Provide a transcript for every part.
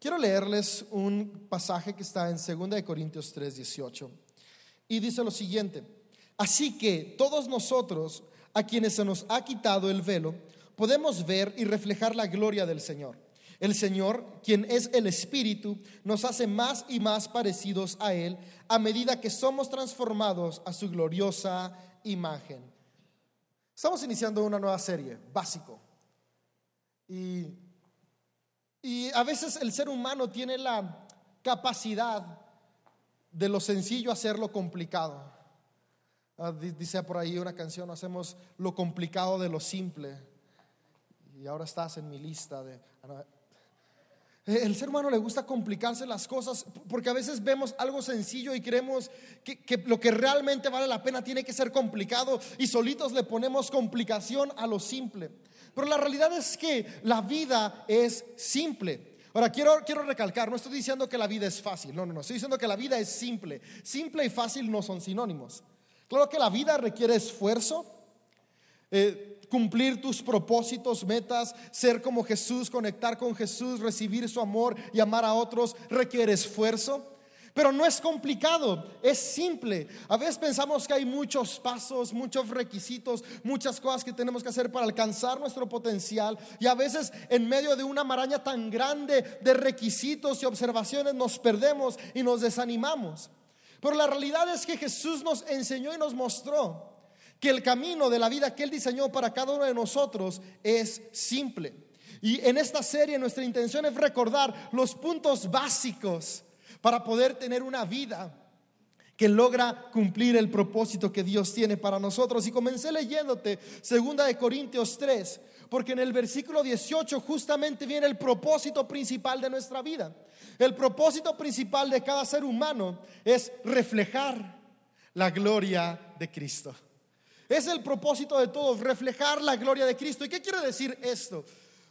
Quiero leerles un pasaje que está en 2 Corintios 3, 18. Y dice lo siguiente, así que todos nosotros, a quienes se nos ha quitado el velo, podemos ver y reflejar la gloria del Señor. El Señor, quien es el Espíritu, nos hace más y más parecidos a Él a medida que somos transformados a su gloriosa imagen. Estamos iniciando una nueva serie, básico. Y, y a veces el ser humano tiene la capacidad de lo sencillo hacerlo complicado. Ah, dice por ahí una canción, hacemos lo complicado de lo simple. Y ahora estás en mi lista de... Ah, eh, el ser humano le gusta complicarse las cosas porque a veces vemos algo sencillo y creemos que, que, lo que realmente vale la pena tiene que ser complicado y solitos le ponemos complicación a lo simple. Pero la realidad es que la vida es simple. Ahora, quiero, quiero recalcar, no estoy diciendo que la vida es fácil, no, no, no, estoy diciendo que la vida es simple. Simple y fácil no son sinónimos. Claro que la vida requiere esfuerzo, eh, cumplir tus propósitos, metas, ser como Jesús, conectar con Jesús, recibir su amor y amar a otros, requiere esfuerzo. Pero no es complicado, es simple. A veces pensamos que hay muchos pasos, muchos requisitos, muchas cosas que tenemos que hacer para alcanzar nuestro potencial. Y a veces en medio de una maraña tan grande de requisitos y observaciones nos perdemos y nos desanimamos. Pero la realidad es que Jesús nos enseñó y nos mostró que el camino de la vida que Él diseñó para cada uno de nosotros es simple. Y en esta serie nuestra intención es recordar los puntos básicos para poder tener una vida que logra cumplir el propósito que Dios tiene para nosotros. Y comencé leyéndote segunda de Corintios 3, porque en el versículo 18 justamente viene el propósito principal de nuestra vida. El propósito principal de cada ser humano es reflejar la gloria de Cristo. Es el propósito de todos, reflejar la gloria de Cristo. ¿Y qué quiere decir esto?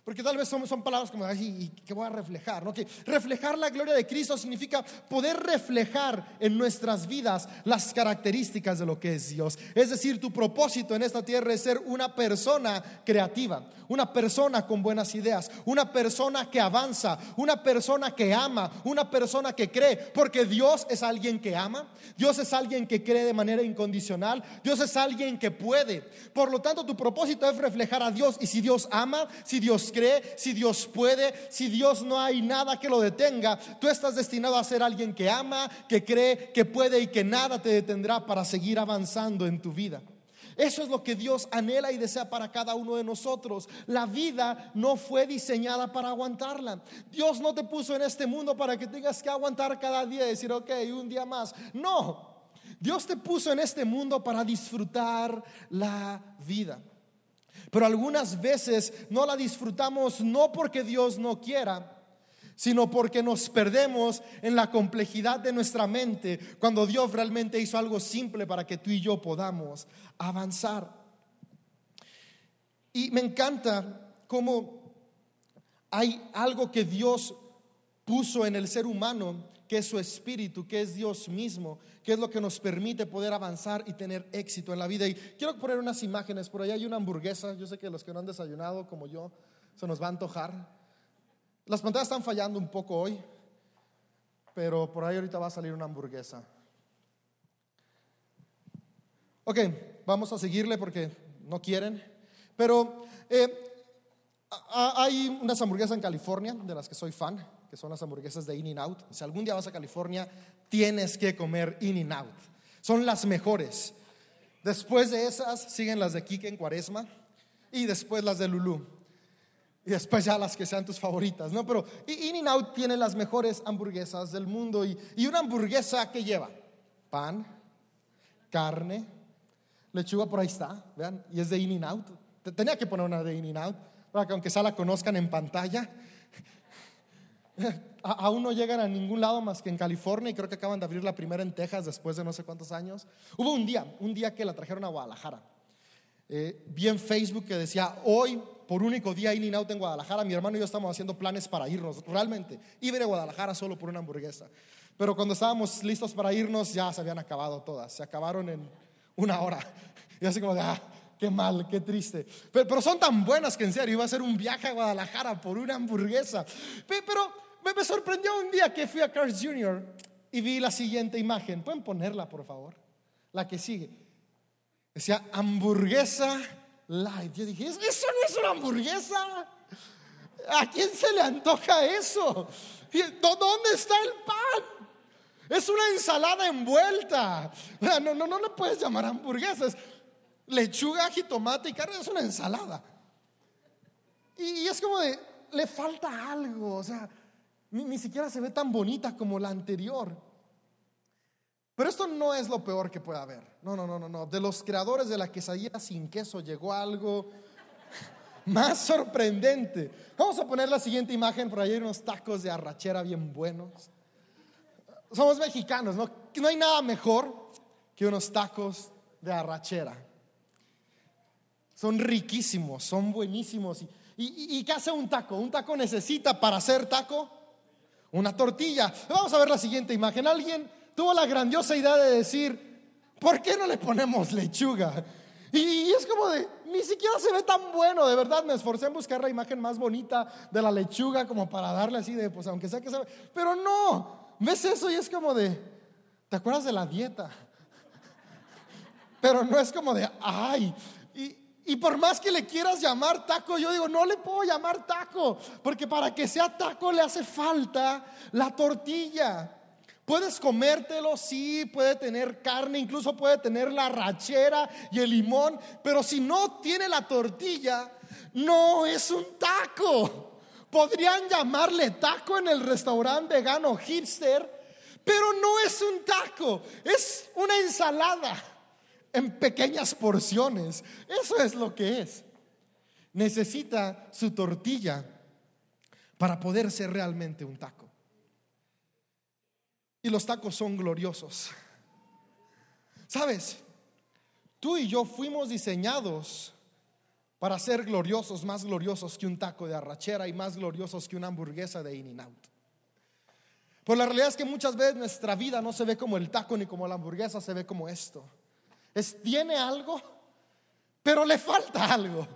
Porque tal vez son, son palabras como, ay, que voy a reflejar? ¿no? Que reflejar la gloria de Cristo significa poder reflejar en nuestras vidas las características de lo que es Dios. Es decir, tu propósito en esta tierra es ser una persona creativa, una persona con buenas ideas, una persona que avanza, una persona que ama, una persona que cree. Porque Dios es alguien que ama, Dios es alguien que cree de manera incondicional, Dios es alguien que puede. Por lo tanto, tu propósito es reflejar a Dios. Y si Dios ama, si Dios cree, si Dios puede, si Dios no hay nada que lo detenga, tú estás destinado a ser alguien que ama, que cree, que puede y que nada te detendrá para seguir avanzando en tu vida. Eso es lo que Dios anhela y desea para cada uno de nosotros. La vida no fue diseñada para aguantarla. Dios no te puso en este mundo para que tengas que aguantar cada día y decir, ok, un día más. No, Dios te puso en este mundo para disfrutar la vida. Pero algunas veces no la disfrutamos no porque Dios no quiera, sino porque nos perdemos en la complejidad de nuestra mente cuando Dios realmente hizo algo simple para que tú y yo podamos avanzar. Y me encanta cómo hay algo que Dios puso en el ser humano que es su espíritu, que es Dios mismo, que es lo que nos permite poder avanzar y tener éxito en la vida. Y quiero poner unas imágenes, por ahí hay una hamburguesa, yo sé que los que no han desayunado como yo, se nos va a antojar. Las pantallas están fallando un poco hoy, pero por ahí ahorita va a salir una hamburguesa. Ok, vamos a seguirle porque no quieren, pero eh, hay unas hamburguesas en California de las que soy fan que son las hamburguesas de In n Out. Si algún día vas a California, tienes que comer In n Out. Son las mejores. Después de esas siguen las de Kike en Cuaresma y después las de Lulu. Y después ya las que sean tus favoritas, ¿no? Pero In n Out tiene las mejores hamburguesas del mundo y, y una hamburguesa que lleva pan, carne, lechuga por ahí está, vean, y es de In n Out. Tenía que poner una de In n Out para que aunque sea la conozcan en pantalla. aún no llegan a ningún lado más que en California y creo que acaban de abrir la primera en Texas después de no sé cuántos años. Hubo un día, un día que la trajeron a Guadalajara. Eh, vi en Facebook que decía, hoy por único día in out en Guadalajara, mi hermano y yo estamos haciendo planes para irnos, realmente. Iba a Guadalajara solo por una hamburguesa. Pero cuando estábamos listos para irnos ya se habían acabado todas, se acabaron en una hora. Y así como de, ah, qué mal, qué triste. Pero, pero, son tan buenas que en serio iba a ser un viaje a Guadalajara por una hamburguesa. Pero me, sorprendió un día que fui a Carl's Jr. y vi la siguiente imagen. ¿Pueden ponerla, por favor? La que sigue. Decía hamburguesa light. Yo dije, eso no es una hamburguesa. ¿A quién se le antoja eso? ¿Dónde está el pan? Es una ensalada envuelta. No, no, no le puedes llamar hamburguesas. Lechuga, jitomate y carne es una ensalada. Y, es como de, le falta algo. O sea, ni, ni siquiera se ve tan bonita como la anterior. Pero esto no es lo peor que puede haber. No, no, no, no, no. De los creadores de la quesadilla sin queso llegó algo más sorprendente. Vamos a poner la siguiente imagen, por ahí hay unos tacos de arrachera bien buenos. Somos mexicanos, ¿no? No hay nada mejor que unos tacos de arrachera. Son riquísimos, son buenísimos. ¿Y, y, qué hace un taco? Un taco necesita para hacer taco una tortilla. Vamos a ver la siguiente imagen. Alguien tuvo la grandiosa idea de decir, ¿por qué no le ponemos lechuga? Y, es como de, ni siquiera se ve tan bueno, de verdad me esforcé en buscar la imagen más bonita de la lechuga como para darle así de, pues aunque sea que se ve, pero no, ves eso y es como de, ¿te acuerdas de la dieta? Pero no es como de, ay, y, por más que le quieras llamar taco, yo digo, no le puedo llamar taco, porque para que sea taco le hace falta la tortilla. Puedes comértelo, sí, puede tener carne, incluso puede tener la rachera y el limón, pero si no tiene la tortilla, no es un taco. Podrían llamarle taco en el restaurante vegano hipster, pero no es un taco, es una ensalada en pequeñas porciones. Eso es lo que es. Necesita su tortilla para poder ser realmente un taco. Y los tacos son gloriosos. ¿Sabes? Tú y yo fuimos diseñados para ser gloriosos, más gloriosos que un taco de arrachera y más gloriosos que una hamburguesa de In-N-Out. Pues la realidad es que muchas veces nuestra vida no se ve como el taco ni como la hamburguesa, se ve como esto. Es, tiene algo, pero le falta algo.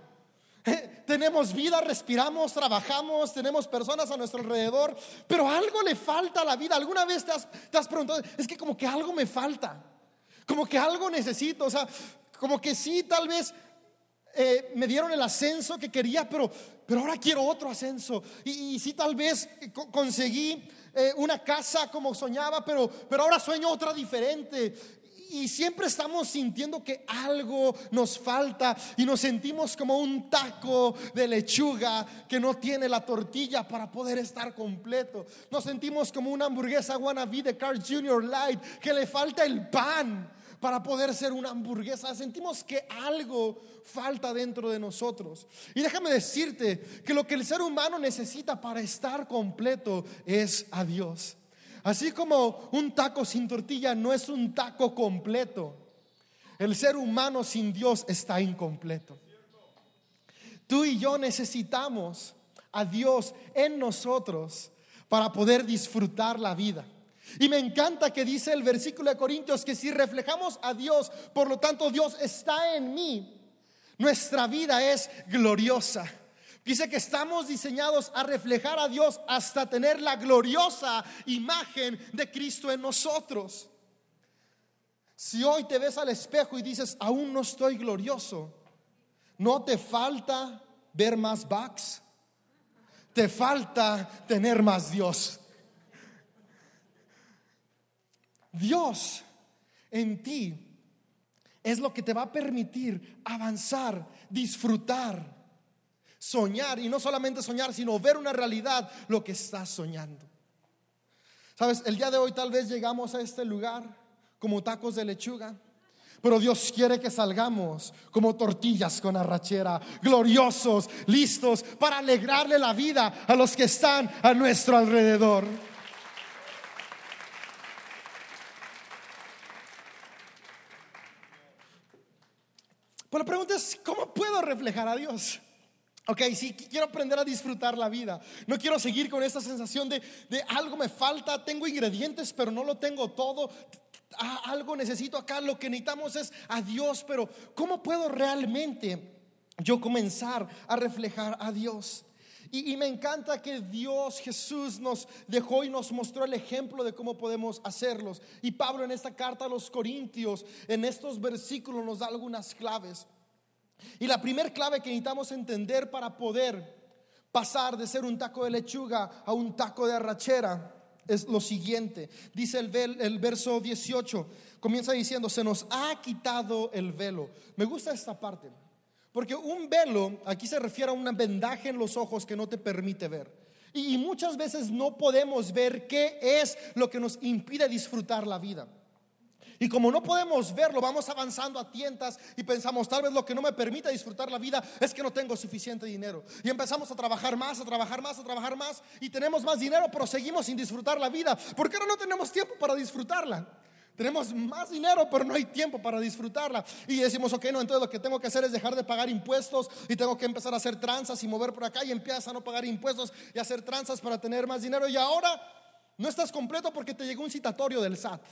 Tenemos vida, respiramos, trabajamos, tenemos personas a nuestro alrededor, pero algo le falta a la vida. ¿Alguna vez te has, preguntado, es que como que algo me falta, como que algo necesito, o sea, como que sí, tal vez eh, me dieron el ascenso que quería, pero, pero ahora quiero otro ascenso. Y, sí, tal vez conseguí eh, una casa como soñaba, pero, pero ahora sueño otra diferente y siempre estamos sintiendo que algo nos falta y nos sentimos como un taco de lechuga que no tiene la tortilla para poder estar completo. Nos sentimos como una hamburguesa wannabe de Carl Jr. Light que le falta el pan para poder ser una hamburguesa. Sentimos que algo falta dentro de nosotros. Y déjame decirte que lo que el ser humano necesita para estar completo es a Dios. Así como un taco sin tortilla no es un taco completo. El ser humano sin Dios está incompleto. Tú y yo necesitamos a Dios en nosotros para poder disfrutar la vida. Y me encanta que dice el versículo de Corintios que si reflejamos a Dios, por lo tanto Dios está en mí, nuestra vida es gloriosa. Dice que estamos diseñados a reflejar a Dios hasta tener la gloriosa imagen de Cristo en nosotros. Si hoy te ves al espejo y dices, aún no estoy glorioso, no te falta ver más bugs, te falta tener más Dios. Dios en ti es lo que te va a permitir avanzar, disfrutar soñar y no solamente soñar, sino ver una realidad lo que estás soñando. Sabes, el día de hoy tal vez llegamos a este lugar como tacos de lechuga. Pero Dios quiere que salgamos como tortillas con arrachera, gloriosos, listos para alegrarle la vida a los que están a nuestro alrededor. Pero la pregunta es, ¿cómo puedo reflejar a Dios? Ok, sí, quiero aprender a disfrutar la vida. No quiero seguir con esta sensación de, de algo me falta, tengo ingredientes, pero no lo tengo todo. algo necesito acá, lo que necesitamos es a Dios, pero ¿cómo puedo realmente yo comenzar a reflejar a Dios? Y, y me encanta que Dios Jesús nos dejó y nos mostró el ejemplo de cómo podemos hacerlos. Y Pablo en esta carta a los Corintios, en estos versículos nos da algunas claves. Y la primera clave que necesitamos entender para poder pasar de ser un taco de lechuga a un taco de arrachera es lo siguiente. Dice el, verso 18, comienza diciendo, se nos ha quitado el velo. Me gusta esta parte, porque un velo aquí se refiere a una vendaje en los ojos que no te permite ver. Y muchas veces no podemos ver qué es lo que nos impide disfrutar la vida. Y como no podemos verlo, vamos avanzando a tientas y pensamos, tal vez lo que no me permite disfrutar la vida es que no tengo suficiente dinero. Y empezamos a trabajar más, a trabajar más, a trabajar más y tenemos más dinero, pero seguimos sin disfrutar la vida. Porque ahora no tenemos tiempo para disfrutarla. Tenemos más dinero, pero no hay tiempo para disfrutarla. Y decimos, ok, no, entonces lo que tengo que hacer es dejar de pagar impuestos y tengo que empezar a hacer tranzas y mover por acá y empiezas a no pagar impuestos y hacer tranzas para tener más dinero. Y ahora no estás completo porque te llegó un citatorio del SAT.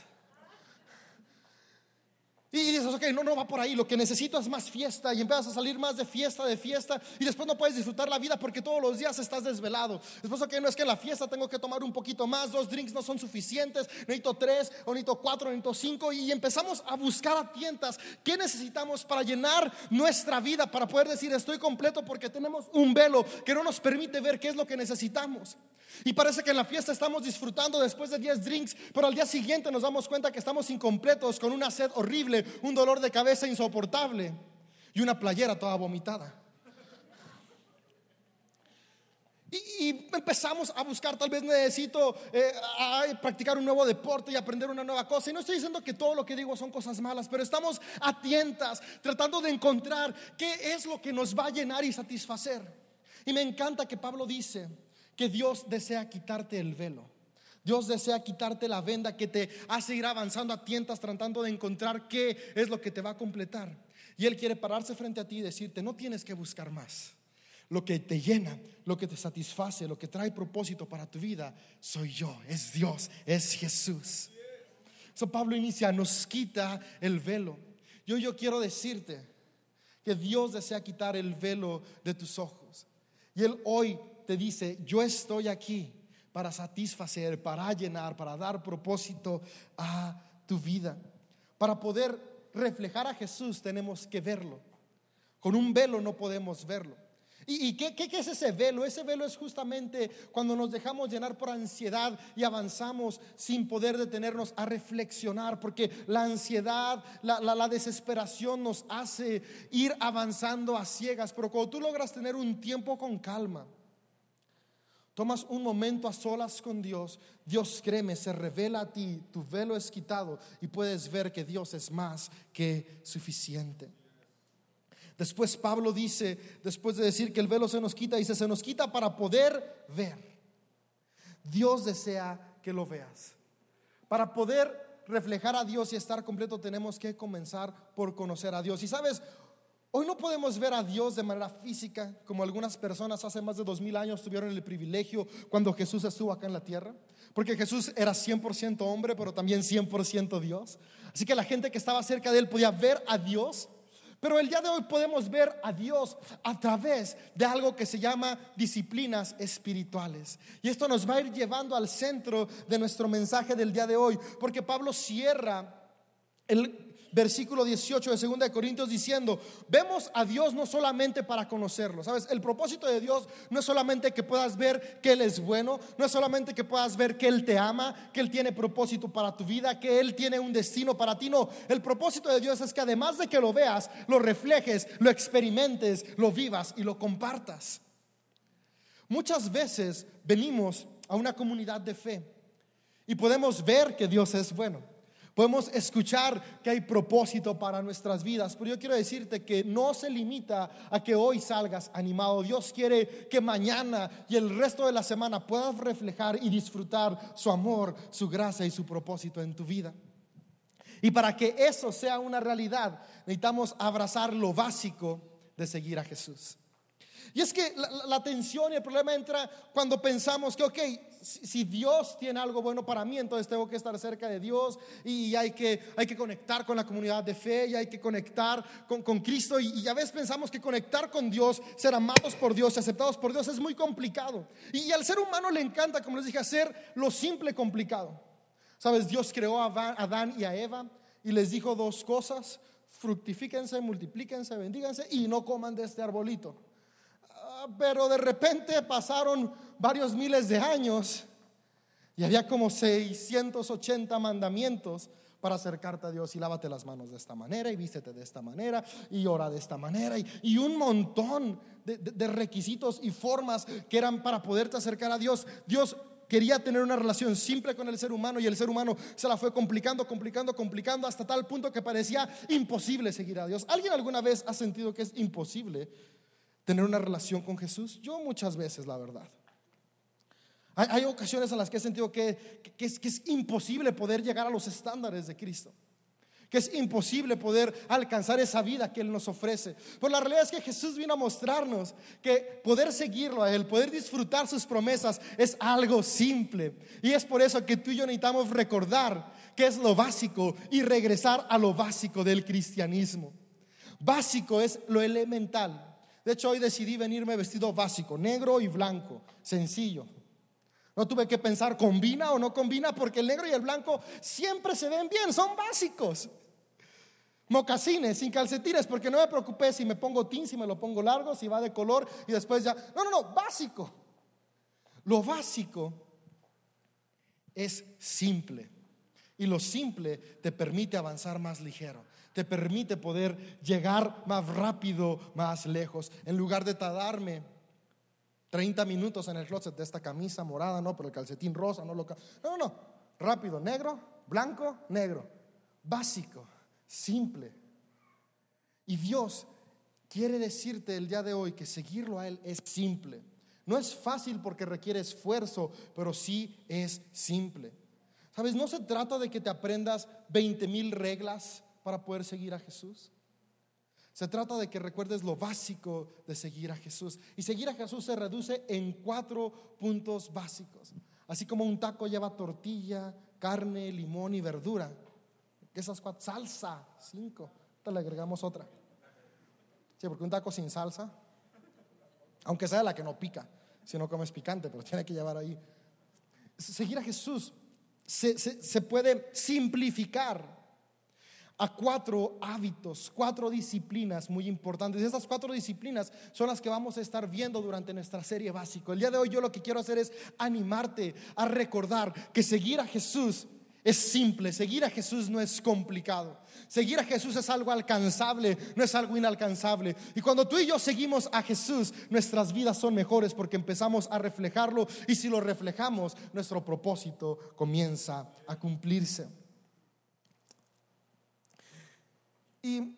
Y dices, ok, no, no va por ahí, lo que necesito es más fiesta y empiezas a salir más de fiesta, de fiesta y después no puedes disfrutar la vida porque todos los días estás desvelado. Después, ok, no es que en la fiesta tengo que tomar un poquito más, dos drinks no son suficientes, necesito tres, o necesito cuatro, necesito cinco y empezamos a buscar a tientas qué necesitamos para llenar nuestra vida, para poder decir estoy completo porque tenemos un velo que no nos permite ver qué es lo que necesitamos. Y parece que en la fiesta estamos disfrutando después de 10 drinks, pero al día siguiente nos damos cuenta que estamos incompletos con una sed horrible, un dolor de cabeza insoportable y una playera toda vomitada. Y, empezamos a buscar, tal vez necesito eh, practicar un nuevo deporte y aprender una nueva cosa. Y no estoy diciendo que todo lo que digo son cosas malas, pero estamos a tientas tratando de encontrar qué es lo que nos va a llenar y satisfacer. Y me encanta que Pablo dice, que Dios desea quitarte el velo. Dios desea quitarte la venda que te hace ir avanzando a tientas tratando de encontrar qué es lo que te va a completar. Y Él quiere pararse frente a ti y decirte, no tienes que buscar más. Lo que te llena, lo que te satisface, lo que trae propósito para tu vida, soy yo, es Dios, es Jesús. So Pablo inicia, nos quita el velo. Yo, yo quiero decirte que Dios desea quitar el velo de tus ojos. Y Él hoy te dice, yo estoy aquí para satisfacer, para llenar, para dar propósito a tu vida. Para poder reflejar a Jesús tenemos que verlo. Con un velo no podemos verlo. ¿Y, qué, es ese velo? Ese velo es justamente cuando nos dejamos llenar por ansiedad y avanzamos sin poder detenernos a reflexionar, porque la ansiedad, la, la desesperación nos hace ir avanzando a ciegas, pero cuando tú logras tener un tiempo con calma, tomas un momento a solas con Dios, Dios créeme, se revela a ti, tu velo es quitado y puedes ver que Dios es más que suficiente. Después Pablo dice, después de decir que el velo se nos quita, dice, se nos quita para poder ver. Dios desea que lo veas. Para poder reflejar a Dios y estar completo tenemos que comenzar por conocer a Dios. Y sabes, Hoy no podemos ver a Dios de manera física, como algunas personas hace más de dos mil años tuvieron el privilegio cuando Jesús estuvo acá en la tierra, porque Jesús era 100% hombre, pero también 100% Dios. Así que la gente que estaba cerca de él podía ver a Dios, pero el día de hoy podemos ver a Dios a través de algo que se llama disciplinas espirituales. Y esto nos va a ir llevando al centro de nuestro mensaje del día de hoy, porque Pablo cierra el versículo 18 de 2 de Corintios diciendo, vemos a Dios no solamente para conocerlo, ¿sabes? El propósito de Dios no es solamente que puedas ver que Él es bueno, no es solamente que puedas ver que Él te ama, que Él tiene propósito para tu vida, que Él tiene un destino para ti, no, el propósito de Dios es que además de que lo veas, lo reflejes, lo experimentes, lo vivas y lo compartas. Muchas veces venimos a una comunidad de fe y podemos ver que Dios es bueno. Podemos escuchar que hay propósito para nuestras vidas, pero yo quiero decirte que no se limita a que hoy salgas animado. Dios quiere que mañana y el resto de la semana puedas reflejar y disfrutar su amor, su gracia y su propósito en tu vida. Y para que eso sea una realidad, necesitamos abrazar lo básico de seguir a Jesús. Y es que la, tensión y el problema entra cuando pensamos que, ok, si Dios tiene algo bueno para mí, entonces tengo que estar cerca de Dios y hay que, hay que conectar con la comunidad de fe y hay que conectar con, con Cristo. Y, a veces pensamos que conectar con Dios, ser amados por Dios y aceptados por Dios es muy complicado. Y, y al ser humano le encanta, como les dije, hacer lo simple complicado. Sabes, Dios creó a Adán y a Eva y les dijo dos cosas, fructifíquense, multiplíquense, bendíganse y no coman de este arbolito. Pero de repente pasaron varios miles de años y había como 680 mandamientos para acercarte a Dios y lávate las manos de esta manera y vístete de esta manera y ora de esta manera y, un montón de, de, requisitos y formas que eran para poderte acercar a Dios. Dios quería tener una relación simple con el ser humano y el ser humano se la fue complicando, complicando, complicando hasta tal punto que parecía imposible seguir a Dios. ¿Alguien alguna vez ha sentido que es imposible tener una relación con Jesús? Yo muchas veces, la verdad. Hay, ocasiones en las que he sentido que, es, que es imposible poder llegar a los estándares de Cristo que es imposible poder alcanzar esa vida que Él nos ofrece. Pero la realidad es que Jesús vino a mostrarnos que poder seguirlo a Él, poder disfrutar sus promesas es algo simple. Y es por eso que tú y yo necesitamos recordar que es lo básico y regresar a lo básico del cristianismo. Básico es lo elemental. De hecho, hoy decidí venirme vestido básico, negro y blanco, sencillo. No tuve que pensar combina o no combina porque el negro y el blanco siempre se ven bien, son básicos. Mocasines sin calcetines porque no me preocupé si me pongo tin, si me lo pongo largo, si va de color y después ya. No, no, no, básico. Lo básico es simple. Y lo simple te permite avanzar más ligero, te permite poder llegar más rápido, más lejos. En lugar de tardarme 30 minutos en el closet de esta camisa morada, no, pero el calcetín rosa, no lo. No, no, no. Rápido, negro, blanco, negro. Básico, simple. Y Dios quiere decirte el día de hoy que seguirlo a Él es simple. No es fácil porque requiere esfuerzo, pero sí es simple. ¿Sabes? No se trata de que te aprendas 20 mil reglas para poder seguir a Jesús. Se trata de que recuerdes lo básico de seguir a Jesús. Y seguir a Jesús se reduce en cuatro puntos básicos. Así como un taco lleva tortilla, carne, limón y verdura. Esas cuatro, salsa, cinco. Te le agregamos otra. Sí, porque un taco sin salsa, aunque sea la que no pica, si no comes picante, pero tiene que llevar ahí. Seguir a Jesús se, se puede simplificar a cuatro hábitos, cuatro disciplinas muy importantes. Y esas cuatro disciplinas son las que vamos a estar viendo durante nuestra serie básico. El día de hoy yo lo que quiero hacer es animarte a recordar que seguir a Jesús es simple, seguir a Jesús no es complicado. Seguir a Jesús es algo alcanzable, no es algo inalcanzable. Y cuando tú y yo seguimos a Jesús, nuestras vidas son mejores porque empezamos a reflejarlo y si lo reflejamos, nuestro propósito comienza a cumplirse. Y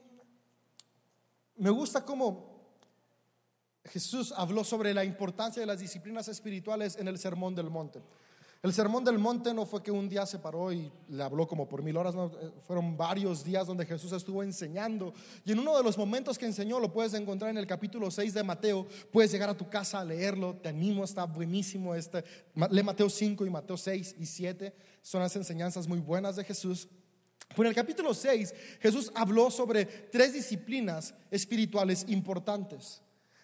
me gusta cómo Jesús habló sobre la importancia de las disciplinas espirituales en el Sermón del Monte. El Sermón del Monte no fue que un día se paró y le habló como por mil horas, eh, fueron varios días donde Jesús estuvo enseñando. Y en uno de los momentos que enseñó, lo puedes encontrar en el capítulo 6 de Mateo, puedes llegar a tu casa a leerlo, te animo, está buenísimo este. Lee Mateo 5 y Mateo 6 y 7, son las enseñanzas muy buenas de Jesús. Por el capítulo 6, Jesús habló sobre tres disciplinas espirituales importantes.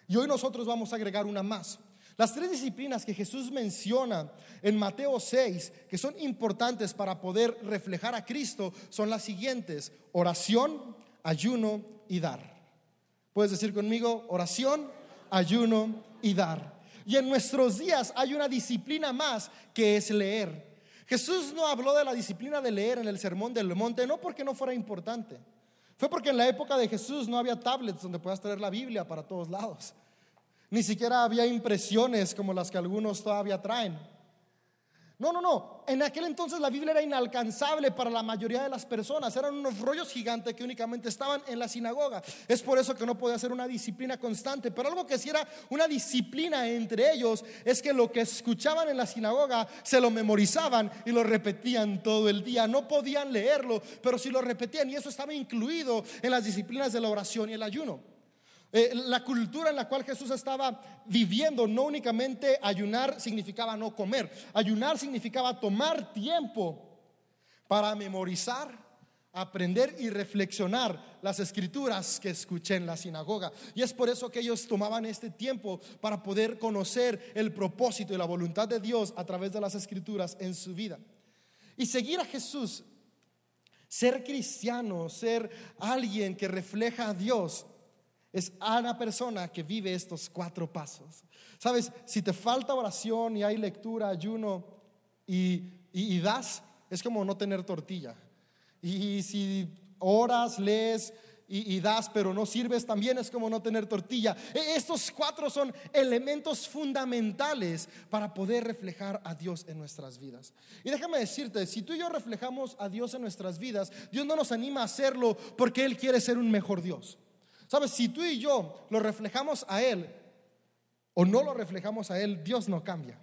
Y hoy nosotros vamos a agregar una más. Las tres disciplinas que Jesús menciona en Mateo 6, que son importantes para poder reflejar a Cristo, son las siguientes. Oración, ayuno y dar. Puedes decir conmigo, oración, ayuno y dar. Y en nuestros días hay una disciplina más que es leer. Jesús no habló de la disciplina de leer en el sermón del monte, no porque no fuera importante. Fue porque en la época de Jesús no había tablets donde puedas traer la Biblia para todos lados. Ni siquiera había impresiones como las que algunos todavía traen. No, no, no. En aquel entonces la Biblia era inalcanzable para la mayoría de las personas. Eran unos rollos gigantes que únicamente estaban en la sinagoga. Es por eso que no podía ser una disciplina constante. Pero algo que sí era una disciplina entre ellos es que lo que escuchaban en la sinagoga se lo memorizaban y lo repetían todo el día. No podían leerlo, pero sí lo repetían. Y eso estaba incluido en las disciplinas de la oración y el ayuno. Eh, la cultura en la cual Jesús estaba viviendo, no únicamente ayunar significaba no comer, ayunar significaba tomar tiempo para memorizar, aprender y reflexionar las escrituras que escuché en la sinagoga. Y es por eso que ellos tomaban este tiempo para poder conocer el propósito y la voluntad de Dios a través de las escrituras en su vida. Y seguir a Jesús, ser cristiano, ser alguien que refleja a Dios, es una persona que vive estos cuatro pasos. Sabes, si te falta oración y hay lectura, ayuno y, das, es como no tener tortilla. Y si oras, lees y, das, pero no sirves, también es como no tener tortilla. E, estos cuatro son elementos fundamentales para poder reflejar a Dios en nuestras vidas. Y déjame decirte, si tú y yo reflejamos a Dios en nuestras vidas, Dios no nos anima a hacerlo porque Él quiere ser un mejor Dios. Sabes, si tú y yo lo reflejamos a Él o no lo reflejamos a Él, Dios no cambia.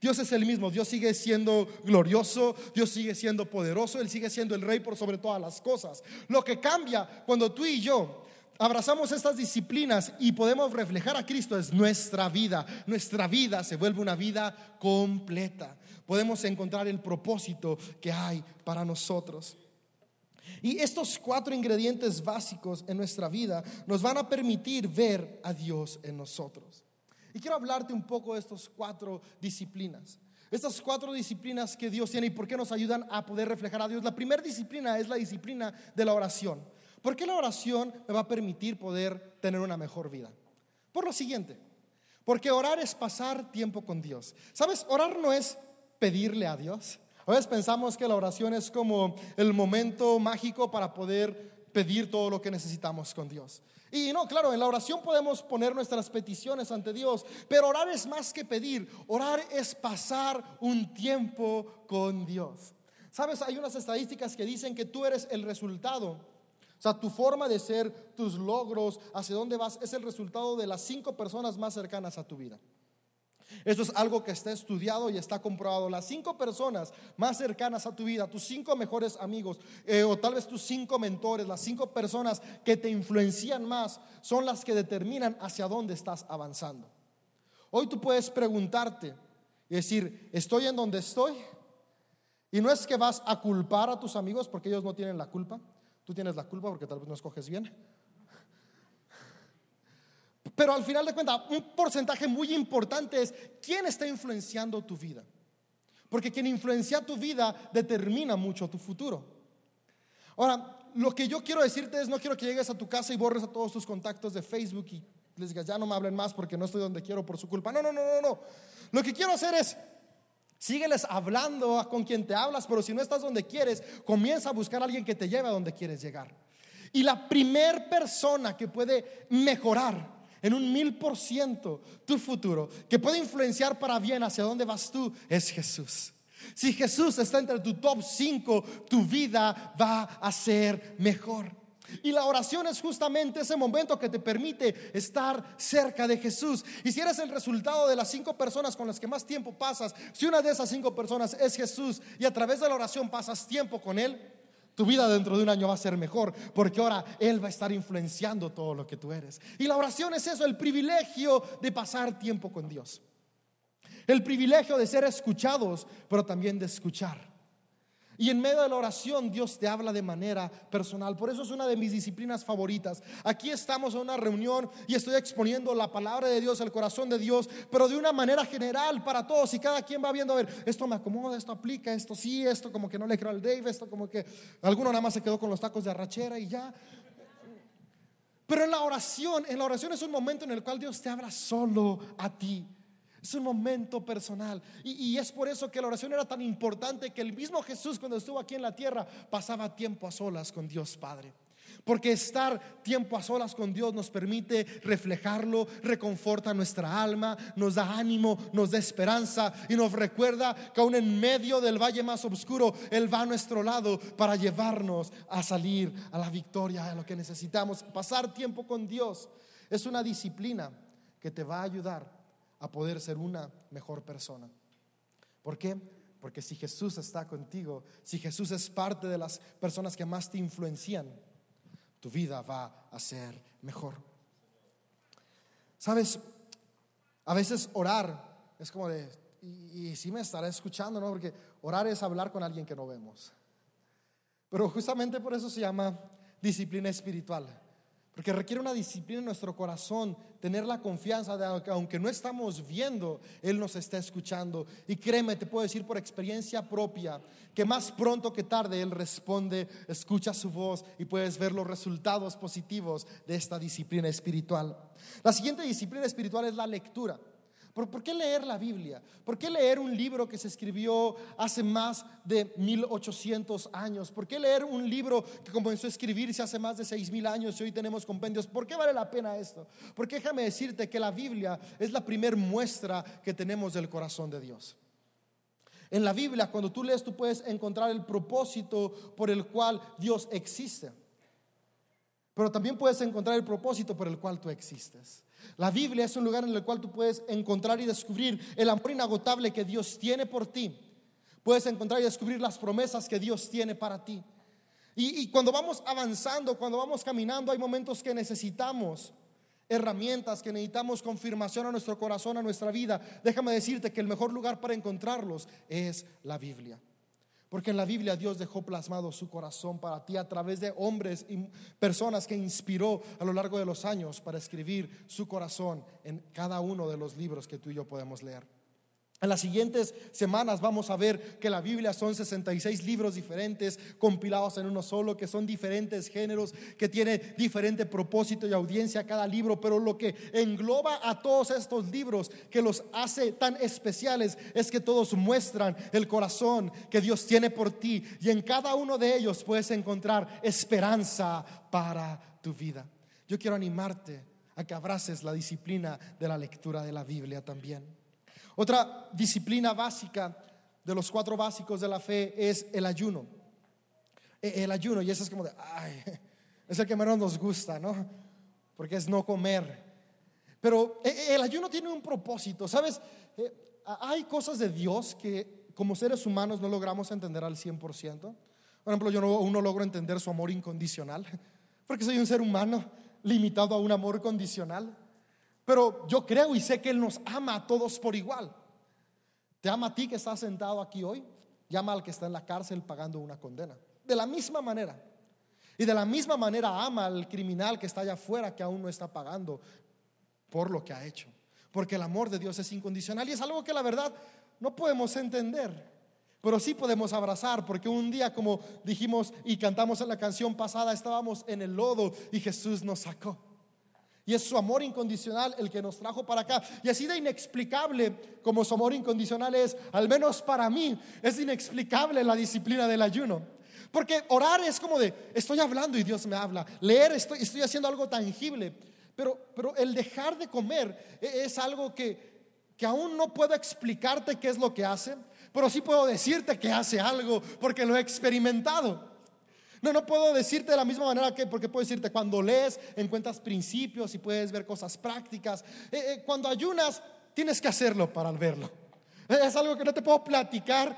Dios es el mismo, Dios sigue siendo glorioso, Dios sigue siendo poderoso, Él sigue siendo el rey por sobre todas las cosas. Lo que cambia cuando tú y yo abrazamos estas disciplinas y podemos reflejar a Cristo es nuestra vida. Nuestra vida se vuelve una vida completa. Podemos encontrar el propósito que hay para nosotros. Y estos cuatro ingredientes básicos en nuestra vida nos van a permitir ver a Dios en nosotros. Y quiero hablarte un poco de estas cuatro disciplinas. Estas cuatro disciplinas que Dios tiene y por qué nos ayudan a poder reflejar a Dios. La primera disciplina es la disciplina de la oración. ¿Por qué la oración me va a permitir poder tener una mejor vida? Por lo siguiente, porque orar es pasar tiempo con Dios. ¿Sabes? Orar no es pedirle a Dios. A veces pensamos que la oración es como el momento mágico para poder pedir todo lo que necesitamos con Dios. Y no, claro, en la oración podemos poner nuestras peticiones ante Dios, pero orar es más que pedir, orar es pasar un tiempo con Dios. Sabes, hay unas estadísticas que dicen que tú eres el resultado. O sea, tu forma de ser, tus logros, hacia dónde vas, es el resultado de las cinco personas más cercanas a tu vida. Esto es algo que está estudiado y está comprobado. Las cinco personas más cercanas a tu vida, tus cinco mejores amigos, eh, o tal vez tus cinco mentores, las cinco personas que te influencian más, son las que determinan hacia dónde estás avanzando. Hoy tú puedes preguntarte y decir, ¿estoy en donde estoy? Y no es que vas a culpar a tus amigos porque ellos no tienen la culpa. Tú tienes la culpa porque tal vez no escoges bien. Pero al final de cuentas, un porcentaje muy importante es quién está influenciando tu vida. Porque quien influencia tu vida determina mucho tu futuro. Ahora, lo que yo quiero decirte es, no quiero que llegues a tu casa y borres a todos tus contactos de Facebook y les digas, ya no me hablen más porque no estoy donde quiero por su culpa. No, no, no, no, no. Lo que quiero hacer es, sígueles hablando con quien te hablas, pero si no estás donde quieres, comienza a buscar a alguien que te lleve a donde quieres llegar. Y la primer persona que puede mejorar en un mil por ciento tu futuro, que puede influenciar para bien hacia dónde vas tú, es Jesús. Si Jesús está entre tu top 5, tu vida va a ser mejor. Y la oración es justamente ese momento que te permite estar cerca de Jesús. Y si eres el resultado de las cinco personas con las que más tiempo pasas, si una de esas cinco personas es Jesús y a través de la oración pasas tiempo con Él, tu vida dentro de un año va a ser mejor porque ahora Él va a estar influenciando todo lo que tú eres. Y la oración es eso, el privilegio de pasar tiempo con Dios. El privilegio de ser escuchados, pero también de escuchar. Y en medio de la oración Dios te habla de manera personal. Por eso es una de mis disciplinas favoritas. Aquí estamos en una reunión y estoy exponiendo la palabra de Dios, el corazón de Dios, pero de una manera general para todos. Y cada quien va viendo, a ver, esto me acomoda, esto aplica, esto sí, esto como que no le creo al Dave, esto como que alguno nada más se quedó con los tacos de arrachera y ya. Pero en la oración, en la oración es un momento en el cual Dios te habla solo a ti. Es un momento personal. Y, es por eso que la oración era tan importante que el mismo Jesús cuando estuvo aquí en la tierra pasaba tiempo a solas con Dios Padre. Porque estar tiempo a solas con Dios nos permite reflejarlo, reconforta nuestra alma, nos da ánimo, nos da esperanza y nos recuerda que aún en medio del valle más oscuro, Él va a nuestro lado para llevarnos a salir a la victoria, a lo que necesitamos. Pasar tiempo con Dios es una disciplina que te va a ayudar a poder ser una mejor persona. ¿Por qué? Porque si Jesús está contigo, si Jesús es parte de las personas que más te influencian, tu vida va a ser mejor. Sabes, a veces orar es como de, y, y sí me estará escuchando, ¿no? Porque orar es hablar con alguien que no vemos. Pero justamente por eso se llama disciplina espiritual. Porque requiere una disciplina en nuestro corazón, tener la confianza de que aunque no estamos viendo, Él nos está escuchando. Y créeme, te puedo decir por experiencia propia, que más pronto que tarde Él responde, escucha su voz y puedes ver los resultados positivos de esta disciplina espiritual. La siguiente disciplina espiritual es la lectura. ¿Por, qué leer la Biblia? ¿Por qué leer un libro que se escribió hace más de 1800 años? ¿Por qué leer un libro que comenzó a escribirse hace más de 6000 años y hoy tenemos compendios? ¿Por qué vale la pena esto? Porque déjame decirte que la Biblia es la primer muestra que tenemos del corazón de Dios. En la Biblia, cuando tú lees, tú puedes encontrar el propósito por el cual Dios existe. Pero también puedes encontrar el propósito por el cual tú existes. La Biblia es un lugar en el cual tú puedes encontrar y descubrir el amor inagotable que Dios tiene por ti. Puedes encontrar y descubrir las promesas que Dios tiene para ti. Y, cuando vamos avanzando, cuando vamos caminando, hay momentos que necesitamos herramientas, que necesitamos confirmación a nuestro corazón, a nuestra vida. Déjame decirte que el mejor lugar para encontrarlos es la Biblia. Porque en la Biblia Dios dejó plasmado su corazón para ti a través de hombres y personas que inspiró a lo largo de los años para escribir su corazón en cada uno de los libros que tú y yo podemos leer. En las siguientes semanas vamos a ver que la Biblia son 66 libros diferentes compilados en uno solo, que son diferentes géneros, que tiene diferente propósito y audiencia cada libro, pero lo que engloba a todos estos libros que los hace tan especiales es que todos muestran el corazón que Dios tiene por ti y en cada uno de ellos puedes encontrar esperanza para tu vida. Yo quiero animarte a que abraces la disciplina de la lectura de la Biblia también. Otra disciplina básica de los cuatro básicos de la fe es el ayuno. E, el ayuno, y eso es como de, ay, es el que menos nos gusta, ¿no? Porque es no comer. Pero e, e, el ayuno tiene un propósito, ¿sabes? Hay cosas de Dios que como seres humanos no logramos entender al 100%. Por ejemplo, yo no, no logro entender su amor incondicional, porque soy un ser humano limitado a un amor condicional. Pero yo creo y sé que Él nos ama a todos por igual. Te ama a ti que estás sentado aquí hoy, llama al que está en la cárcel pagando una condena. De la misma manera. Y de la misma manera ama al criminal que está allá afuera que aún no está pagando por lo que ha hecho. Porque el amor de Dios es incondicional y es algo que la verdad no podemos entender. Pero sí podemos abrazar, porque un día, como dijimos y cantamos en la canción pasada, estábamos en el lodo y Jesús nos sacó. Y es su amor incondicional el que nos trajo para acá. Y así de inexplicable como su amor incondicional es, al menos para mí, es inexplicable la disciplina del ayuno. Porque orar es como de, estoy hablando y Dios me habla. Leer, estoy, estoy haciendo algo tangible. Pero, pero el dejar de comer e, es algo que, que aún no puedo explicarte qué es lo que hace, pero sí puedo decirte que hace algo porque lo he experimentado. No, no puedo decirte de la misma manera que, porque puedo decirte, cuando lees, encuentras principios y puedes ver cosas prácticas. Eh, eh, cuando ayunas, tienes que hacerlo para verlo. Es algo que no te puedo platicar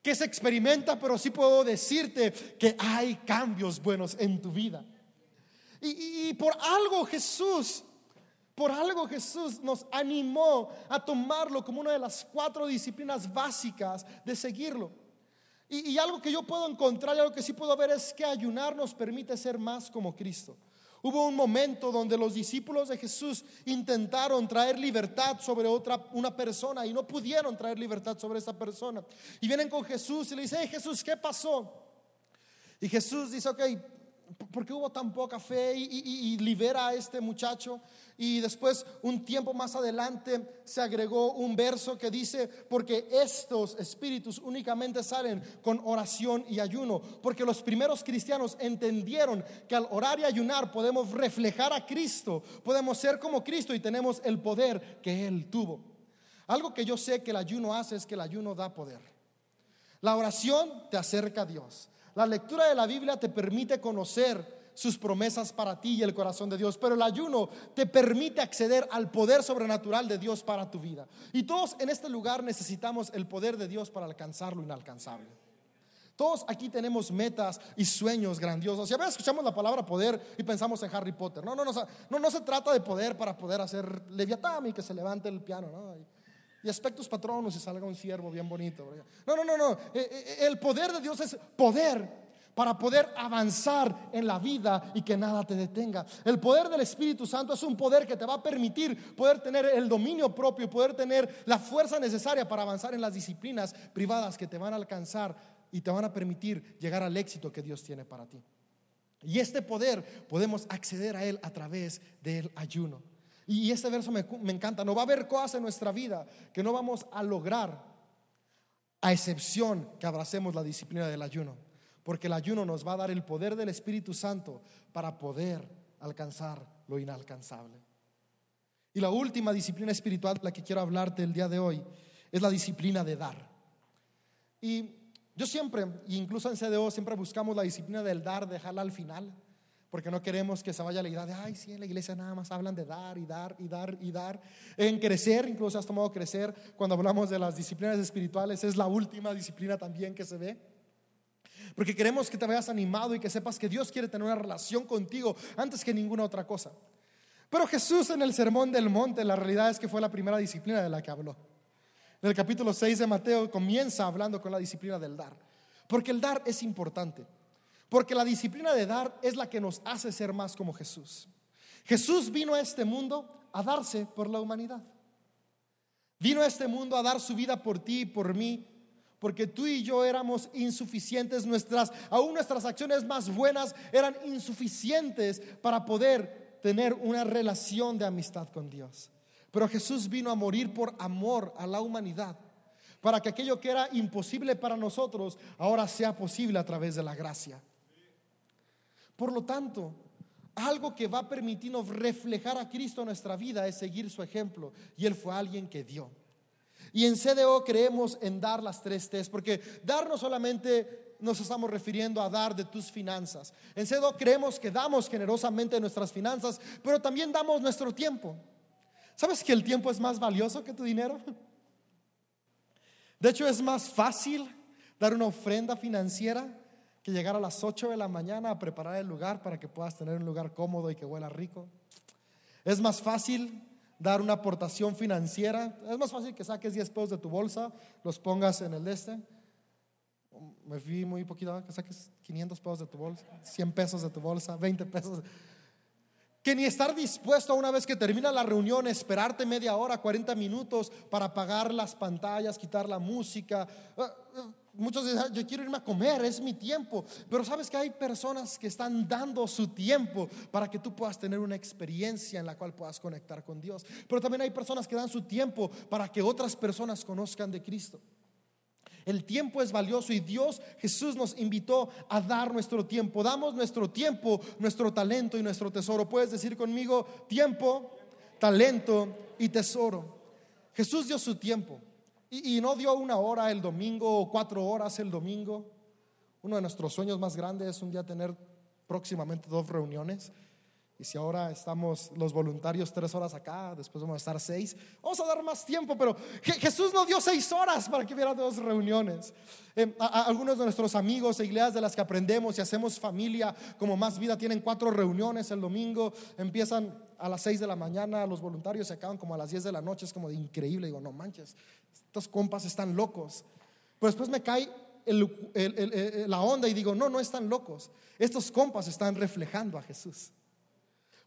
que se experimenta, pero sí puedo decirte que hay cambios buenos en tu vida. Y, por algo Jesús, por algo Jesús nos animó a tomarlo como una de las cuatro disciplinas básicas de seguirlo. Y, algo que yo puedo encontrar algo que sí puedo ver es que ayunar nos permite ser más como Cristo. Hubo un momento donde los discípulos de Jesús intentaron traer libertad sobre otra una persona y no pudieron traer libertad sobre esa persona. Y vienen con Jesús y le dicen, hey Jesús, ¿qué pasó? Y Jesús dice, ok, porque hubo tan poca fe y, libera a este muchacho. Y después, un tiempo más adelante, se agregó un verso que dice, porque estos espíritus únicamente salen con oración y ayuno. Porque los primeros cristianos entendieron que al orar y ayunar podemos reflejar a Cristo, podemos ser como Cristo y tenemos el poder que Él tuvo. Algo que yo sé que el ayuno hace es que el ayuno da poder. La oración te acerca a Dios. La lectura de la Biblia te permite conocer sus promesas para ti y el corazón de Dios, pero el ayuno te permite acceder al poder sobrenatural de Dios para tu vida. Y todos en este lugar necesitamos el poder de Dios para alcanzar lo inalcanzable. Todos aquí tenemos metas y sueños grandiosos. Y a veces escuchamos la palabra poder y pensamos en Harry Potter. No, no, no, no, no se trata de poder para poder hacer leviatán y que se levante el piano. ¿no? Y aspectos patronos y salga un siervo bien bonito. No, no, no, no. Eh, eh, el poder de Dios es poder para poder avanzar en la vida y que nada te detenga. El poder del Espíritu Santo es un poder que te va a permitir poder tener el dominio propio, poder tener la fuerza necesaria para avanzar en las disciplinas privadas que te van a alcanzar y te van a permitir llegar al éxito que Dios tiene para ti. Y este poder podemos acceder a él a través del ayuno. Y este verso me, me encanta. No va a haber cosas en nuestra vida que no vamos a lograr a excepción que abracemos la disciplina del ayuno porque el ayuno nos va a dar el poder del Espíritu Santo para poder alcanzar lo inalcanzable. Y la última disciplina espiritual de la que quiero hablarte el día de hoy es la disciplina de dar. Y yo siempre, incluso en CDO, siempre buscamos la disciplina del dar, dejarla al final, porque no queremos que se vaya la idea de, ay, sí, en la iglesia nada más hablan de dar y dar y dar y dar. En crecer, incluso has tomado crecer, cuando hablamos de las disciplinas espirituales, es la última disciplina también que se ve. Porque queremos que te vayas animado y que sepas que Dios quiere tener una relación contigo antes que ninguna otra cosa. Pero Jesús en el Sermón del Monte, la realidad es que fue la primera disciplina de la que habló. En el capítulo 6 de Mateo comienza hablando con la disciplina del dar. Porque el dar es importante. Porque la disciplina de dar es la que nos hace ser más como Jesús. Jesús vino a este mundo a darse por la humanidad. Vino a este mundo a dar su vida por ti y por mí porque tú y yo éramos insuficientes, nuestras, aún nuestras acciones más buenas eran insuficientes para poder tener una relación de amistad con Dios. Pero Jesús vino a morir por amor a la humanidad, para que aquello que era imposible para nosotros ahora sea posible a través de la gracia. Por lo tanto, algo que va a permitirnos reflejar a Cristo en nuestra vida es seguir su ejemplo. Y Él fue alguien que dio. Y en CDO creemos en dar las tres T's, porque dar no solamente nos estamos refiriendo a dar de tus finanzas. En CDO creemos que damos generosamente nuestras finanzas, pero también damos nuestro tiempo. ¿Sabes que el tiempo es más valioso que tu dinero? De hecho, es más fácil dar una ofrenda financiera que llegar a las 8 de la mañana a preparar el lugar para que puedas tener un lugar cómodo y que huela rico. Es más fácil dar una aportación financiera. Es más fácil que saques 10 pesos de tu bolsa, los pongas en el este. Me fui muy poquito, que saques 500 pesos de tu bolsa, 100 pesos de tu bolsa, 20 pesos. Que ni estar dispuesto a una vez que termina la reunión, esperarte media hora, 40 minutos para apagar las pantallas, quitar la música. Ah, ah, Muchos dicen, yo quiero irme a comer, es mi tiempo. Pero sabes que hay personas que están dando su tiempo para que tú puedas tener una experiencia en la cual puedas conectar con Dios. Pero también hay personas que dan su tiempo para que otras personas conozcan de Cristo. El tiempo es valioso y Dios, Jesús nos invitó a dar nuestro tiempo. Damos nuestro tiempo, nuestro talento y nuestro tesoro. Puedes decir conmigo, tiempo, talento y tesoro. Jesús dio su tiempo. Y, no dio una hora el domingo o cuatro horas el domingo. Uno de nuestros sueños más grandes es un día tener próximamente dos reuniones. Y si ahora estamos los voluntarios tres horas acá, después vamos a estar seis, vamos a dar más tiempo, pero Jesús nos dio seis horas para que hubiera dos reuniones. Eh, algunos de nuestros amigos e iglesias de las que aprendemos y hacemos familia como más vida tienen cuatro reuniones el domingo, empiezan a las seis de la mañana, los voluntarios se acaban como a las diez de la noche, es como de increíble, digo, no manches, estos compas están locos. Pero después me cae la onda y digo, no, no están locos. Estos compas están reflejando a Jesús.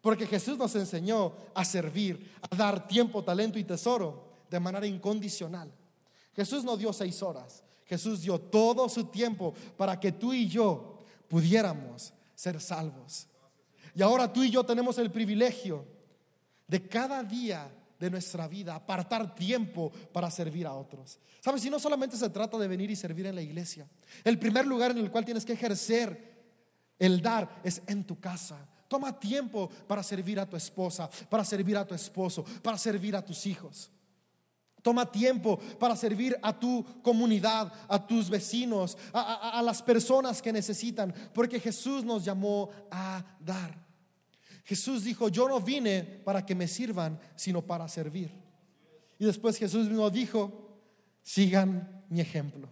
Porque Jesús nos enseñó a servir, a dar tiempo, talento y tesoro de manera incondicional. Jesús no dio seis horas. Jesús dio todo su tiempo para que tú y yo pudiéramos ser salvos. Y ahora tú y yo tenemos el privilegio de cada día de nuestra vida, apartar tiempo para servir a otros. Sabes, si no solamente se trata de venir y servir en la iglesia, el primer lugar en el cual tienes que ejercer el dar es en tu casa. Toma tiempo para servir a tu esposa, para servir a tu esposo, para servir a tus hijos. Toma tiempo para servir a tu comunidad, a tus vecinos, a, las personas que necesitan, porque Jesús nos llamó a dar. Jesús dijo, yo no vine para que me sirvan, sino para servir. Y después Jesús nos dijo, sigan mi ejemplo.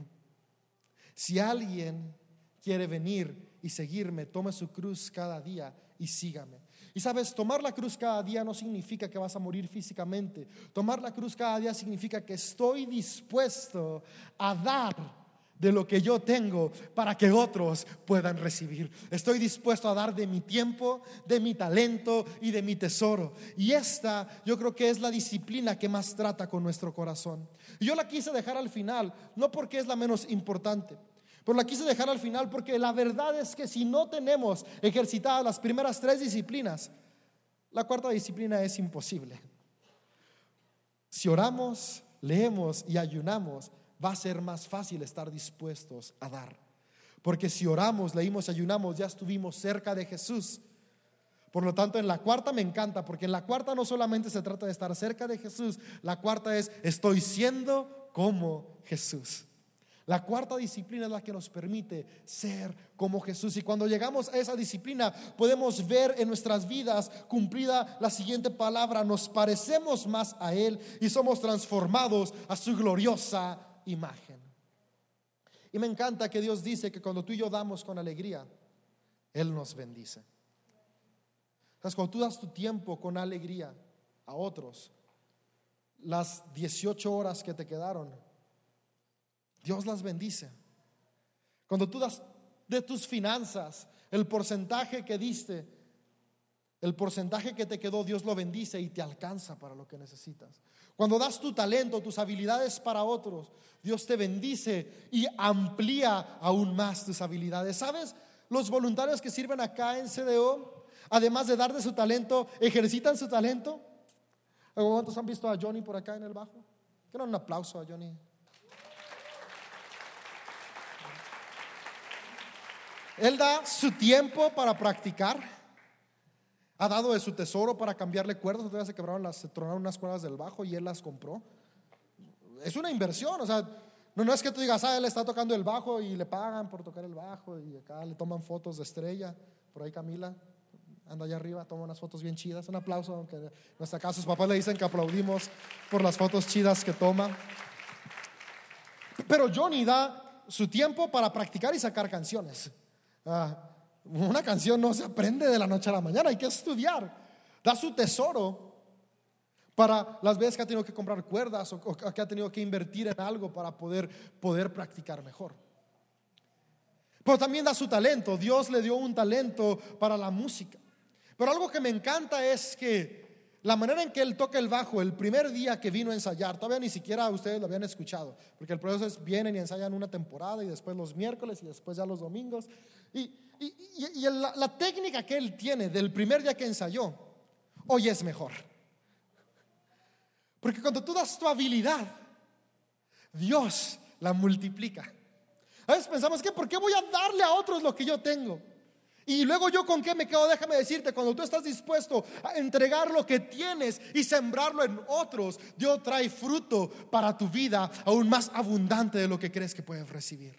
Si alguien quiere venir y seguirme, tome su cruz cada día y sígame. Y sabes, tomar la cruz cada día no significa que vas a morir físicamente. Tomar la cruz cada día significa que estoy dispuesto a dar de lo que yo tengo para que otros puedan recibir. Estoy dispuesto a dar de mi tiempo, de mi talento y de mi tesoro. Y esta yo creo que es la disciplina que más trata con nuestro corazón. Yo la quise dejar al final, no porque es la menos importante. Pero la quise dejar al final porque la verdad es que si no tenemos ejercitadas las primeras tres disciplinas, la cuarta disciplina es imposible. Si oramos, leemos y ayunamos, va a ser más fácil estar dispuestos a dar. Porque si oramos, leímos y ayunamos, ya estuvimos cerca de Jesús. Por lo tanto, en la cuarta me encanta, porque en la cuarta no solamente se trata de estar cerca de Jesús, la cuarta es, estoy siendo como Jesús. La cuarta disciplina es la que nos permite ser como Jesús. Y cuando llegamos a esa disciplina, podemos ver en nuestras vidas cumplida la siguiente palabra. Nos parecemos más a Él y somos transformados a su gloriosa imagen. Y me encanta que Dios dice que cuando tú y yo damos con alegría, Él nos bendice. Cuando tú das tu tiempo con alegría a otros, las 18 horas que te quedaron, Dios las bendice. Cuando tú das de tus finanzas, el porcentaje que diste, el porcentaje que te quedó, Dios lo bendice y te alcanza para lo que necesitas. Cuando das tu talento, tus habilidades para otros, Dios te bendice y amplía aún más tus habilidades. ¿Sabes? Los voluntarios que sirven acá en CDO, además de dar de su talento, ejercitan su talento. ¿Cuántos han visto a Johnny por acá en el bajo? Quiero un aplauso a Johnny. Él da su tiempo para practicar. Ha dado de su tesoro para cambiarle cuerdas. Todavía se quebraron las, se tronaron unas cuerdas del bajo y él las compró. Es una inversión, o sea, no, es que tú digas, ah, él está tocando el bajo y le pagan por tocar el bajo y acá le toman fotos de estrella. Por ahí Camila anda allá arriba, toma unas fotos bien chidas. Un aplauso, aunque en nuestra casa sus papás le dicen que aplaudimos por las fotos chidas que toma. Pero Johnny da su tiempo para practicar y sacar canciones. Ah, una canción no se aprende de la noche a la mañana, hay que estudiar. Da su tesoro para las veces que ha tenido que comprar cuerdas o, que ha tenido que invertir en algo para poder, poder practicar mejor. Pero también da su talento. Dios le dio un talento para la música. Pero algo que me encanta es que la manera en que él toca el bajo, el primer día que vino a ensayar, todavía ni siquiera ustedes lo habían escuchado, porque el proceso es vienen y ensayan una temporada y después los miércoles y después ya los domingos. Y, la, técnica que él tiene del primer día que ensayó, hoy es mejor. Porque cuando tú das tu habilidad, Dios la multiplica. A veces pensamos que, ¿por qué voy a darle a otros lo que yo tengo? Y luego yo con qué me quedo, déjame decirte, cuando tú estás dispuesto a entregar lo que tienes y sembrarlo en otros, Dios trae fruto para tu vida aún más abundante de lo que crees que puedes recibir.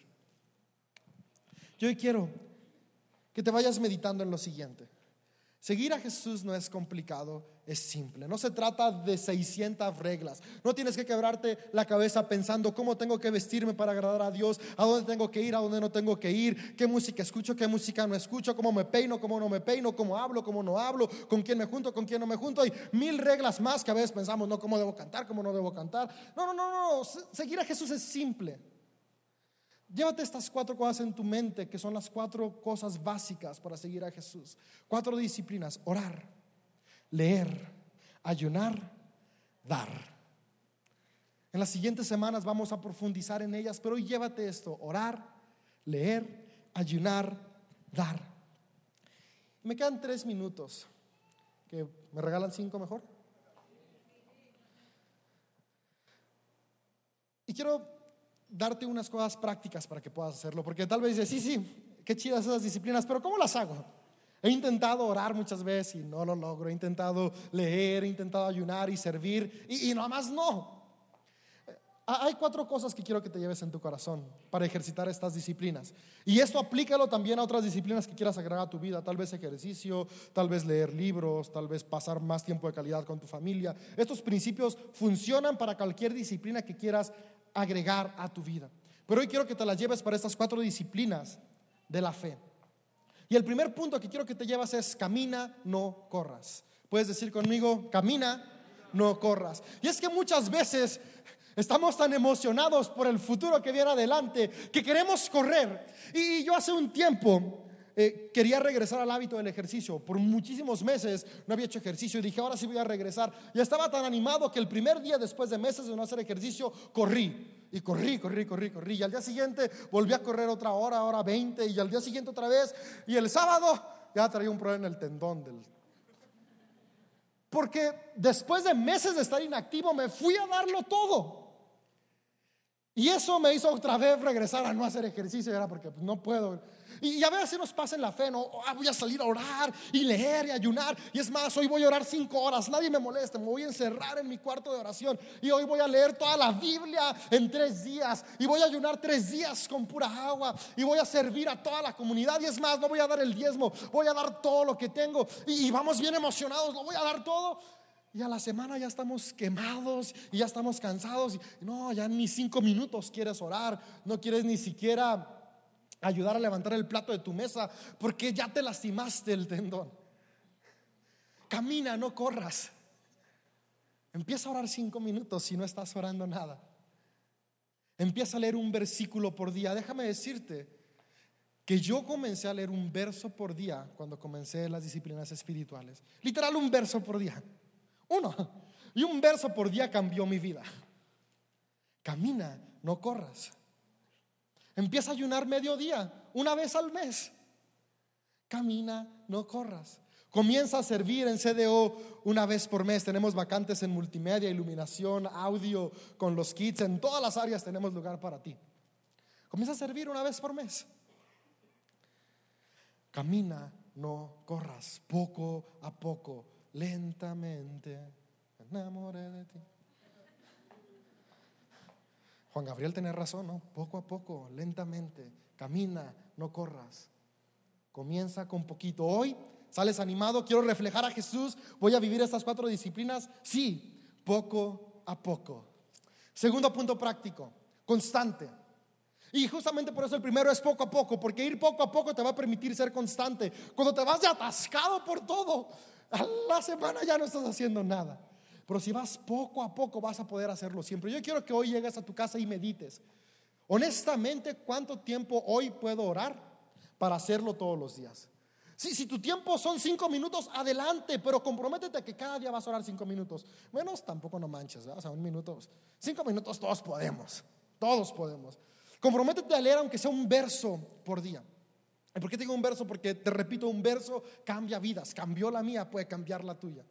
Yo hoy quiero que te vayas meditando en lo siguiente. Seguir a Jesús no es complicado, es simple. No se trata de 600 reglas. No tienes que quebrarte la cabeza pensando cómo tengo que vestirme para agradar a Dios, a dónde tengo que ir, a dónde no tengo que ir, qué música escucho, qué música no escucho, cómo me peino, cómo no me peino, cómo hablo, cómo no hablo, con quién me junto, con quién no me junto. Hay mil reglas más que a veces pensamos, no, cómo debo cantar, cómo no debo cantar. No, no, no, no. Seguir a Jesús es simple. Llévate estas cuatro cosas en tu mente, que son las cuatro cosas básicas para seguir a Jesús. Cuatro disciplinas, orar, leer, ayunar, dar. En las siguientes semanas vamos a profundizar en ellas, pero hoy llévate esto, orar, leer, ayunar, dar. Me quedan tres minutos, que me regalan cinco mejor. Y quiero darte unas cosas prácticas para que puedas hacerlo, porque tal vez dices, sí, sí, qué chidas esas disciplinas, pero ¿cómo las hago? He intentado orar muchas veces y no lo logro, he intentado leer, he intentado ayunar y servir y, y nada más no. Hay cuatro cosas que quiero que te lleves en tu corazón para ejercitar estas disciplinas. Y esto aplícalo también a otras disciplinas que quieras agregar a tu vida. Tal vez ejercicio, tal vez leer libros, tal vez pasar más tiempo de calidad con tu familia. Estos principios funcionan para cualquier disciplina que quieras agregar a tu vida. Pero hoy quiero que te las lleves para estas cuatro disciplinas de la fe. Y el primer punto que quiero que te llevas es camina, no corras. Puedes decir conmigo, camina, no corras. Y es que muchas veces estamos tan emocionados por el futuro que viene adelante que queremos correr. Y yo hace un tiempo eh, quería regresar al hábito del ejercicio. Por muchísimos meses no había hecho ejercicio y dije, ahora sí voy a regresar. Y estaba tan animado que el primer día después de meses de no hacer ejercicio, corrí. Y corrí, corrí, corrí, corrí. Y al día siguiente volví a correr otra hora, hora 20. Y al día siguiente otra vez. Y el sábado ya traía un problema en el tendón del... Porque después de meses de estar inactivo me fui a darlo todo. Y eso me hizo otra vez regresar a no hacer ejercicio, era porque pues, no puedo. Y, a veces nos pasa en la fe, ¿no? Ah, voy a salir a orar y leer y ayunar. Y es más, hoy voy a orar cinco horas, nadie me molesta, me voy a encerrar en mi cuarto de oración. Y hoy voy a leer toda la Biblia en tres días. Y voy a ayunar tres días con pura agua. Y voy a servir a toda la comunidad. Y es más, no voy a dar el diezmo, voy a dar todo lo que tengo. Y, y vamos bien emocionados, lo voy a dar todo. Y a la semana ya estamos quemados y ya estamos cansados. Y no, ya ni cinco minutos quieres orar, no quieres ni siquiera ayudar a levantar el plato de tu mesa porque ya te lastimaste el tendón. Camina, no corras. Empieza a orar cinco minutos si no estás orando nada. Empieza a leer un versículo por día. Déjame decirte que yo comencé a leer un verso por día cuando comencé las disciplinas espirituales. Literal un verso por día. Uno. Y un verso por día cambió mi vida. Camina, no corras. Empieza a ayunar mediodía, una vez al mes. Camina, no corras. Comienza a servir en CDO una vez por mes. Tenemos vacantes en multimedia, iluminación, audio, con los kits. En todas las áreas tenemos lugar para ti. Comienza a servir una vez por mes. Camina, no corras, poco a poco, lentamente. Enamoré de ti. Juan Gabriel tiene razón, ¿no? Poco a poco, lentamente, camina, no corras. Comienza con poquito. Hoy sales animado, quiero reflejar a Jesús, voy a vivir estas cuatro disciplinas. Sí, poco a poco. Segundo punto práctico, constante. Y justamente por eso el primero es poco a poco, porque ir poco a poco te va a permitir ser constante. Cuando te vas de atascado por todo, a la semana ya no estás haciendo nada. Pero si vas poco a poco vas a poder hacerlo siempre. Yo quiero que hoy llegues a tu casa y medites. Honestamente, ¿cuánto tiempo hoy puedo orar para hacerlo todos los días? Si, tu tiempo son cinco minutos, adelante, pero comprométete que cada día vas a orar cinco minutos. Menos tampoco no manches, o sea, un minuto, cinco minutos todos podemos, todos podemos. Comprométete a leer aunque sea un verso por día. ¿Y por qué digo un verso? Porque te repito, un verso cambia vidas, cambió la mía, puede cambiar la tuya.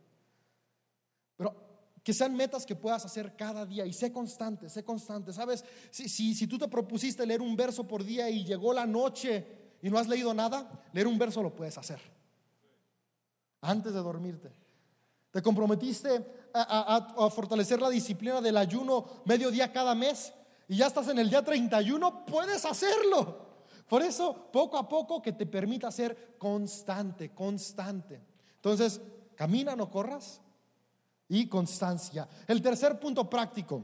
Pero que sean metas que puedas hacer cada día y sé constante, sé constante. ¿Sabes? Si, si, si, tú te propusiste leer un verso por día y llegó la noche y no has leído nada, leer un verso lo puedes hacer. Antes de dormirte. Te comprometiste a, a, a fortalecer la disciplina del ayuno medio día cada mes y ya estás en el día 31, puedes hacerlo. Por eso, poco a poco, que te permita ser constante, constante. Entonces, camina, no corras y constancia. El tercer punto práctico,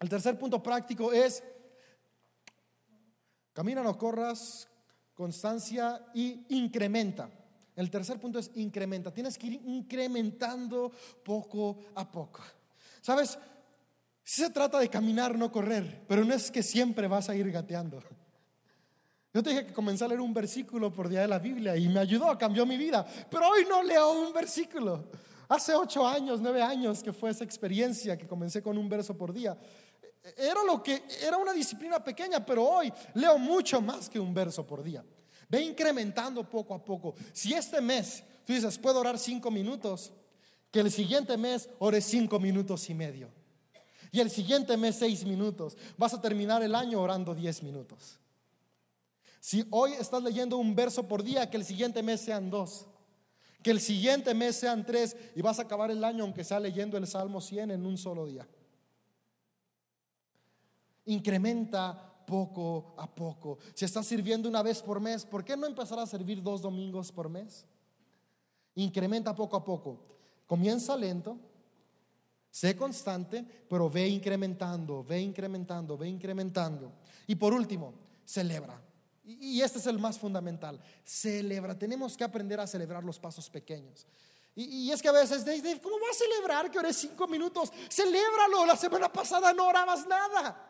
el tercer punto práctico es, camina, no corras, constancia y incrementa. El tercer punto es incrementa. Tienes que ir incrementando poco a poco. ¿Sabes? Si se trata de caminar, no correr, pero no es que siempre vas a ir gateando. Yo te dije que comencé a leer un versículo por día de la Biblia y me ayudó, cambió mi vida, pero hoy no leo un versículo. Hace ocho años, nueve años que fue esa experiencia que comencé con un verso por día. Era lo que era una disciplina pequeña, pero hoy leo mucho más que un verso por día. Ve incrementando poco a poco. Si este mes tú dices, puedo orar cinco minutos, que el siguiente mes ores cinco minutos y medio. Y el siguiente mes seis minutos. Vas a terminar el año orando diez minutos. Si hoy estás leyendo un verso por día, que el siguiente mes sean dos. Que el siguiente mes sean tres y vas a acabar el año aunque sea leyendo el Salmo 100 en un solo día. Incrementa poco a poco. Si estás sirviendo una vez por mes, ¿por qué no empezar a servir dos domingos por mes? Incrementa poco a poco. Comienza lento, Sé constante, pero ve incrementando, ve incrementando, ve incrementando. Y por último, celebra. Y este es el más fundamental. Celebra. Tenemos que aprender a celebrar los pasos pequeños. Y, es que a veces, ¿cómo vas a celebrar que oré cinco minutos? Celébralo. La semana pasada no orabas nada.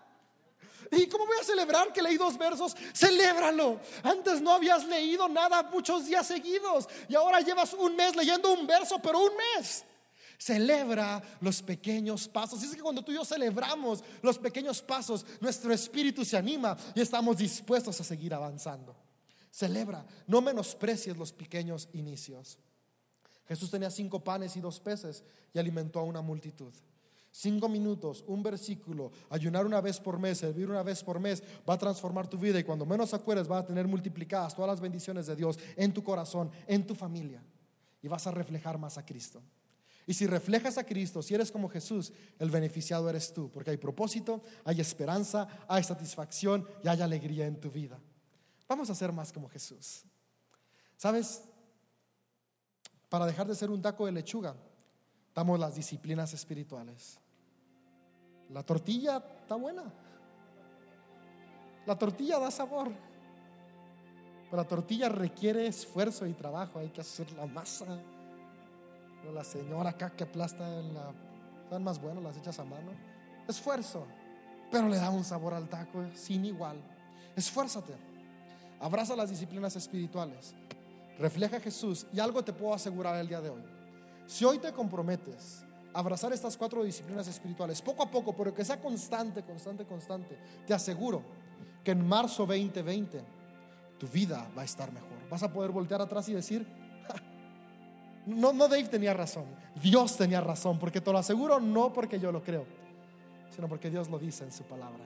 ¿Y cómo voy a celebrar que leí dos versos? Celébralo. Antes no habías leído nada muchos días seguidos y ahora llevas un mes leyendo un verso, pero un mes. Celebra los pequeños pasos. Es que cuando tú y yo celebramos los pequeños pasos, nuestro espíritu se anima y estamos dispuestos a seguir avanzando. Celebra, no menosprecies los pequeños inicios. Jesús tenía cinco panes y dos peces y alimentó a una multitud. Cinco minutos, un versículo, ayunar una vez por mes, servir una vez por mes, va a transformar tu vida y cuando menos acuerdes va a tener multiplicadas todas las bendiciones de Dios en tu corazón, en tu familia y vas a reflejar más a Cristo. Y si reflejas a Cristo, si eres como Jesús, el beneficiado eres tú, porque hay propósito, hay esperanza, hay satisfacción y hay alegría en tu vida. Vamos a ser más como Jesús. ¿Sabes? Para dejar de ser un taco de lechuga, damos las disciplinas espirituales. La tortilla está buena. La tortilla da sabor. Pero la tortilla requiere esfuerzo y trabajo. Hay que hacer la masa. La señora acá que aplasta en la. Están más buenas las hechas a mano. Esfuerzo. Pero le da un sabor al taco sin igual. Esfuérzate. Abraza las disciplinas espirituales. Refleja a Jesús. Y algo te puedo asegurar el día de hoy si hoy te comprometes abrazar estas cuatro disciplinas espirituales, poco a poco, pero que sea constante, constante, constante, te aseguro que en marzo 2020 tu vida va a estar mejor. Vas a poder voltear atrás y decir, no, no Dave tenía razón, Dios tenía razón, porque te lo aseguro no porque yo lo creo, sino porque Dios lo dice en su palabra.